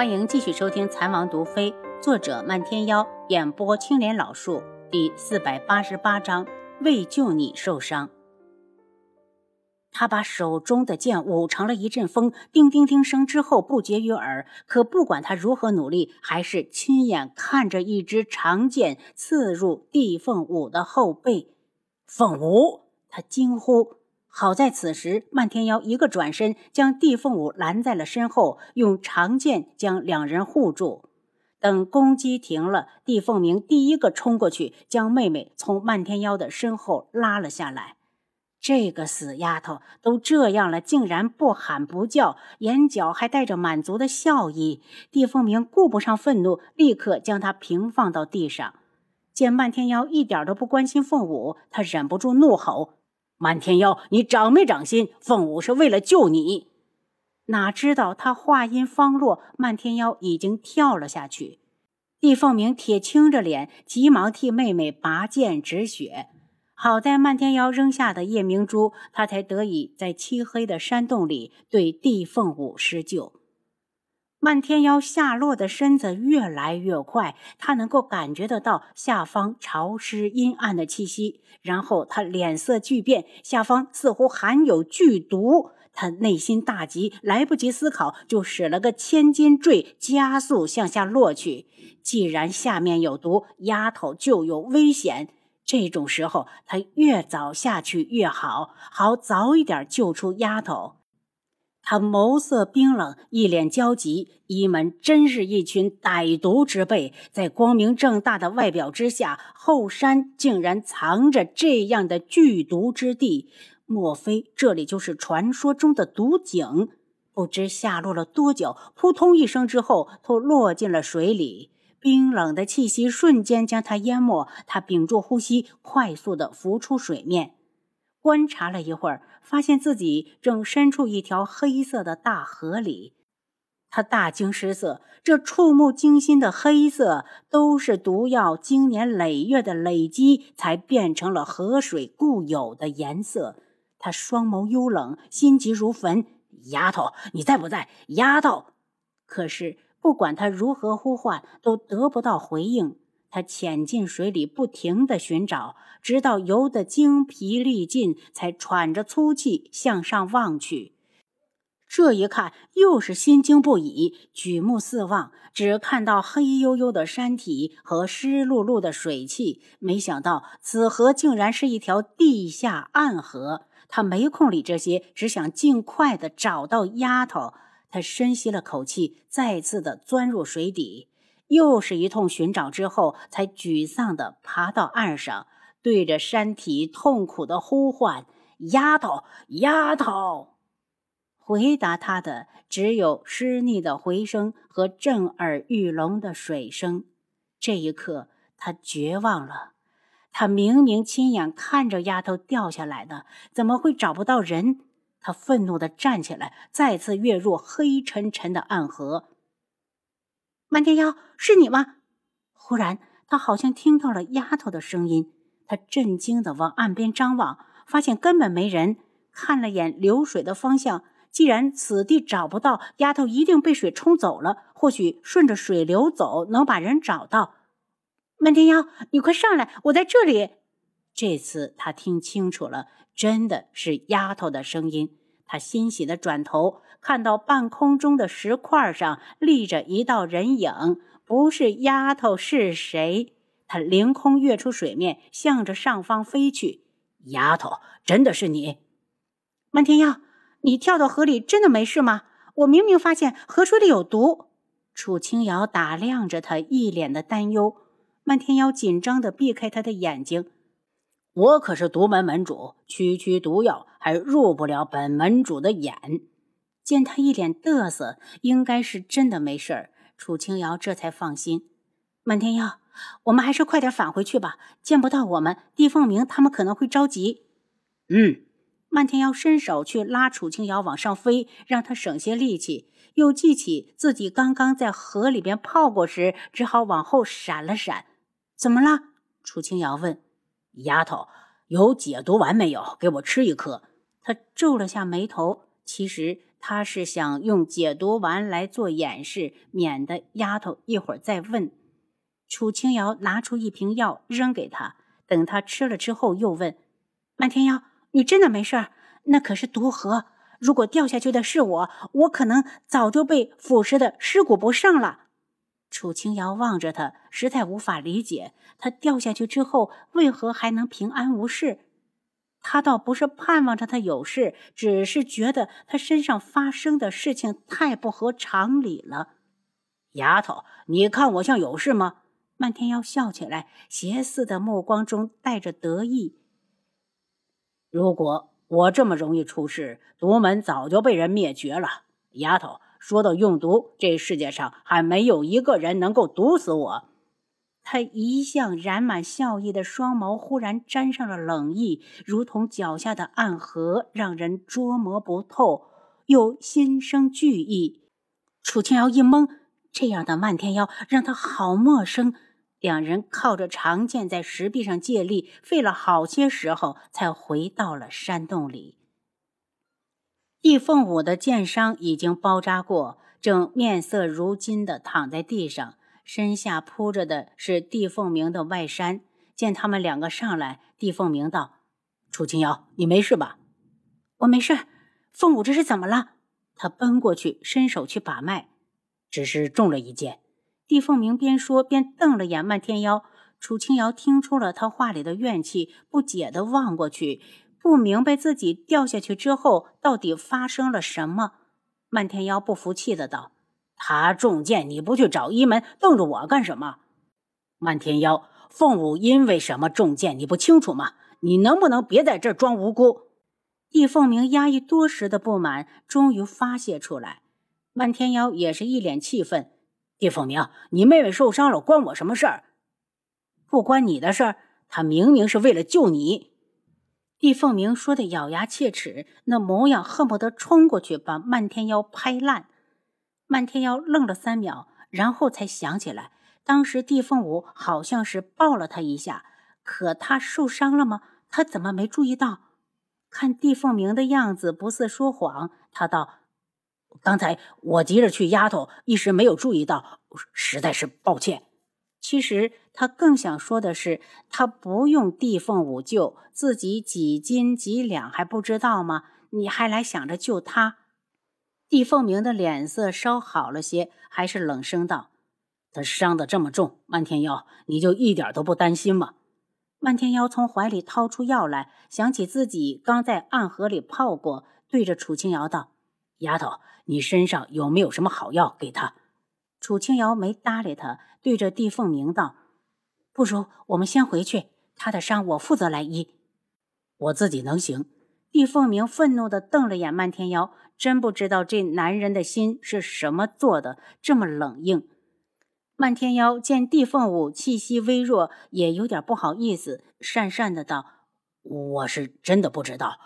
欢迎继续收听《残王毒妃》，作者漫天妖，演播青莲老树，第四百八十八章：为救你受伤。他把手中的剑舞成了一阵风，叮叮叮声之后不绝于耳。可不管他如何努力，还是亲眼看着一支长剑刺入地凤舞的后背。凤舞，他惊呼。好在此时，漫天妖一个转身，将地凤舞拦在了身后，用长剑将两人护住。等攻击停了，地凤鸣第一个冲过去，将妹妹从漫天妖的身后拉了下来。这个死丫头都这样了，竟然不喊不叫，眼角还带着满足的笑意。地凤鸣顾不上愤怒，立刻将她平放到地上。见漫天妖一点都不关心凤舞，他忍不住怒吼。漫天妖，你长没长心？凤舞是为了救你，哪知道他话音方落，漫天妖已经跳了下去。帝凤鸣铁青着脸，急忙替妹妹拔剑止血。好在漫天妖扔下的夜明珠，他才得以在漆黑的山洞里对帝凤舞施救。漫天妖下落的身子越来越快，他能够感觉得到下方潮湿阴暗的气息。然后他脸色巨变，下方似乎含有剧毒。他内心大急，来不及思考，就使了个千斤坠，加速向下落去。既然下面有毒，丫头就有危险。这种时候，他越早下去越好，好早一点救出丫头。他眸色冰冷，一脸焦急。一门真是一群歹毒之辈，在光明正大的外表之下，后山竟然藏着这样的剧毒之地。莫非这里就是传说中的毒井？不知下落了多久，扑通一声之后，都落进了水里。冰冷的气息瞬间将他淹没。他屏住呼吸，快速的浮出水面。观察了一会儿，发现自己正身处一条黑色的大河里，他大惊失色。这触目惊心的黑色，都是毒药经年累月的累积，才变成了河水固有的颜色。他双眸幽冷，心急如焚：“丫头，你在不在？丫头！”可是不管他如何呼唤，都得不到回应。他潜进水里，不停地寻找，直到游得精疲力尽，才喘着粗气向上望去。这一看，又是心惊不已。举目四望，只看到黑黝黝的山体和湿漉漉的水汽。没想到，此河竟然是一条地下暗河。他没空理这些，只想尽快的找到丫头。他深吸了口气，再次的钻入水底。又是一通寻找之后，才沮丧地爬到岸上，对着山体痛苦地呼唤：“丫头，丫头！”回答他的只有湿腻的回声和震耳欲聋的水声。这一刻，他绝望了。他明明亲眼看着丫头掉下来的，怎么会找不到人？他愤怒地站起来，再次跃入黑沉沉的暗河。漫天妖，是你吗？忽然，他好像听到了丫头的声音。他震惊地往岸边张望，发现根本没人。看了眼流水的方向，既然此地找不到丫头，一定被水冲走了。或许顺着水流走，能把人找到。漫天妖，你快上来，我在这里。这次他听清楚了，真的是丫头的声音。他欣喜地转头，看到半空中的石块上立着一道人影，不是丫头是谁？他凌空跃出水面，向着上方飞去。丫头，真的是你？漫天妖，你跳到河里真的没事吗？我明明发现河水里有毒。楚清瑶打量着他，一脸的担忧。漫天妖紧张地避开他的眼睛。我可是独门门主，区区毒药还入不了本门主的眼。见他一脸得瑟，应该是真的没事儿。楚清瑶这才放心。漫天妖，我们还是快点返回去吧。见不到我们，帝凤鸣他们可能会着急。嗯。漫天妖伸手去拉楚清瑶往上飞，让他省些力气。又记起自己刚刚在河里边泡过时，只好往后闪了闪。怎么了？楚清瑶问。丫头，有解毒丸没有？给我吃一颗。他皱了下眉头。其实他是想用解毒丸来做掩饰，免得丫头一会儿再问。楚清瑶拿出一瓶药扔给他，等他吃了之后，又问：“漫天妖，你真的没事？那可是毒核，如果掉下去的是我，我可能早就被腐蚀的尸骨不剩了。”楚清瑶望着他，实在无法理解，他掉下去之后为何还能平安无事。他倒不是盼望着他有事，只是觉得他身上发生的事情太不合常理了。丫头，你看我像有事吗？漫天妖笑起来，邪似的目光中带着得意。如果我这么容易出事，独门早就被人灭绝了。丫头，说到用毒，这世界上还没有一个人能够毒死我。他一向染满笑意的双眸忽然沾上了冷意，如同脚下的暗河，让人捉摸不透，又心生惧意。楚清瑶一懵，这样的漫天妖让他好陌生。两人靠着长剑在石壁上借力，费了好些时候，才回到了山洞里。易凤舞的剑伤已经包扎过，正面色如金的躺在地上。身下铺着的是帝凤鸣的外衫。见他们两个上来，帝凤鸣道：“楚清瑶，你没事吧？”“我没事。”“凤舞这是怎么了？”他奔过去，伸手去把脉，只是中了一箭。帝凤鸣边说边瞪了眼漫天妖。楚清瑶听出了他话里的怨气，不解地望过去，不明白自己掉下去之后到底发生了什么。漫天妖不服气的道。他中箭，你不去找医门，瞪着我干什么？漫天妖，凤舞因为什么中箭，你不清楚吗？你能不能别在这装无辜？易凤鸣压抑多时的不满终于发泄出来。漫天妖也是一脸气愤：“易凤鸣，你妹妹受伤了，关我什么事儿？不关你的事儿。他明明是为了救你。”易凤鸣说的咬牙切齿，那模样恨不得冲过去把漫天妖拍烂。漫天妖愣了三秒，然后才想起来，当时地凤舞好像是抱了他一下，可他受伤了吗？他怎么没注意到？看地凤鸣的样子不似说谎，他道：“刚才我急着去丫头，一时没有注意到，实在是抱歉。”其实他更想说的是，他不用地凤舞救自己几斤几两还不知道吗？你还来想着救他？帝凤鸣的脸色稍好了些，还是冷声道：“他伤得这么重，漫天妖，你就一点都不担心吗？”漫天妖从怀里掏出药来，想起自己刚在暗河里泡过，对着楚清瑶道：“丫头，你身上有没有什么好药给他？”楚清瑶没搭理他，对着帝凤鸣道：“不如我们先回去，他的伤我负责来医，我自己能行。”帝凤鸣愤怒地瞪了眼漫天妖。真不知道这男人的心是什么做的，这么冷硬。漫天妖见地凤舞气息微弱，也有点不好意思，讪讪的道：“我是真的不知道，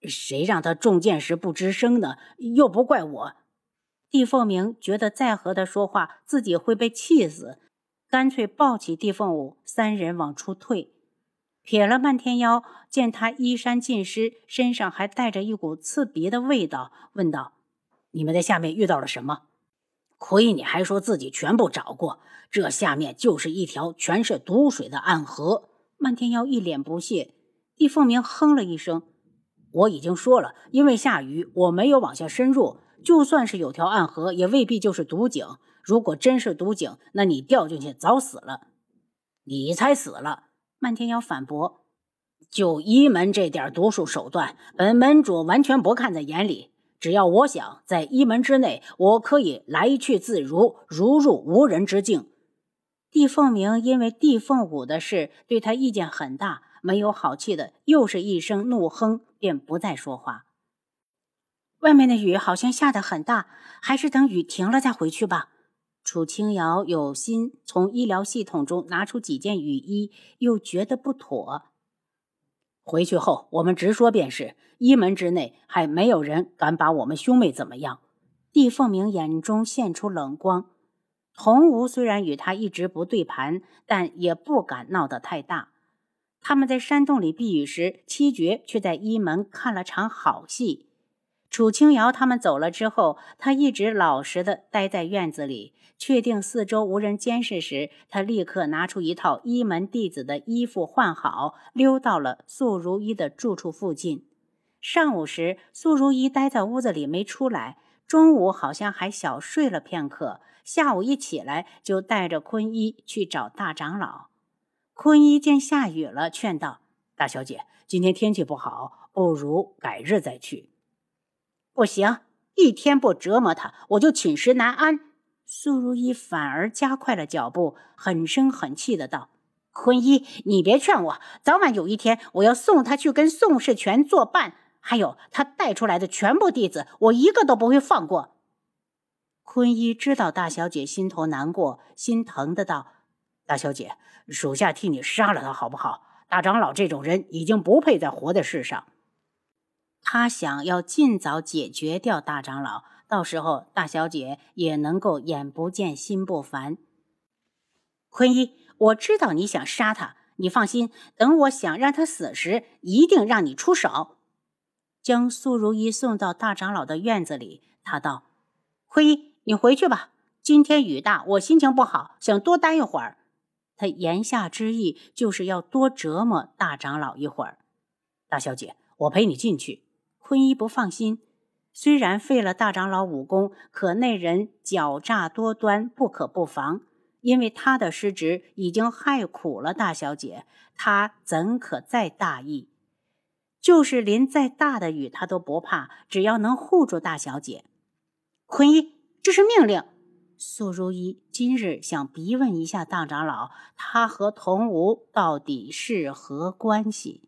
谁让他中箭时不吱声呢？又不怪我。”地凤鸣觉得再和他说话，自己会被气死，干脆抱起地凤舞，三人往出退。瞥了漫天妖，见他衣衫尽湿，身上还带着一股刺鼻的味道，问道：“你们在下面遇到了什么？亏你还说自己全部找过，这下面就是一条全是毒水的暗河。”漫天妖一脸不屑。帝凤鸣哼了一声：“我已经说了，因为下雨，我没有往下深入。就算是有条暗河，也未必就是毒井。如果真是毒井，那你掉进去早死了，你才死了。”漫天妖反驳：“就一门这点毒术手段，本门主完全不看在眼里。只要我想，在一门之内，我可以来去自如，如入无人之境。”帝凤鸣因为帝凤舞的事对他意见很大，没有好气的，又是一声怒哼，便不再说话。外面的雨好像下得很大，还是等雨停了再回去吧。楚清瑶有心从医疗系统中拿出几件雨衣，又觉得不妥。回去后，我们直说便是。一门之内还没有人敢把我们兄妹怎么样。帝凤鸣眼中现出冷光。洪无虽然与他一直不对盘，但也不敢闹得太大。他们在山洞里避雨时，七绝却在一门看了场好戏。楚清瑶他们走了之后，他一直老实的待在院子里。确定四周无人监视时，他立刻拿出一套一门弟子的衣服换好，溜到了素如一的住处附近。上午时，素如一待在屋子里没出来，中午好像还小睡了片刻。下午一起来，就带着坤一去找大长老。坤一见下雨了，劝道：“大小姐，今天天气不好，不如改日再去。”不行，一天不折磨他，我就寝食难安。苏如意反而加快了脚步，很生很气的道：“坤一，你别劝我，早晚有一天我要送他去跟宋世权作伴。还有他带出来的全部弟子，我一个都不会放过。”坤一知道大小姐心头难过，心疼的道：“大小姐，属下替你杀了他好不好？大长老这种人已经不配再活在世上。”他想要尽早解决掉大长老，到时候大小姐也能够眼不见心不烦。坤一，我知道你想杀他，你放心，等我想让他死时，一定让你出手。将苏如意送到大长老的院子里，他道：“坤一，你回去吧，今天雨大，我心情不好，想多待一会儿。”他言下之意就是要多折磨大长老一会儿。大小姐，我陪你进去。坤一不放心，虽然废了大长老武功，可那人狡诈多端，不可不防。因为他的失职已经害苦了大小姐，他怎可再大意？就是淋再大的雨，他都不怕，只要能护住大小姐。坤一，这是命令。苏如意今日想逼问一下大长老，他和童无到底是何关系？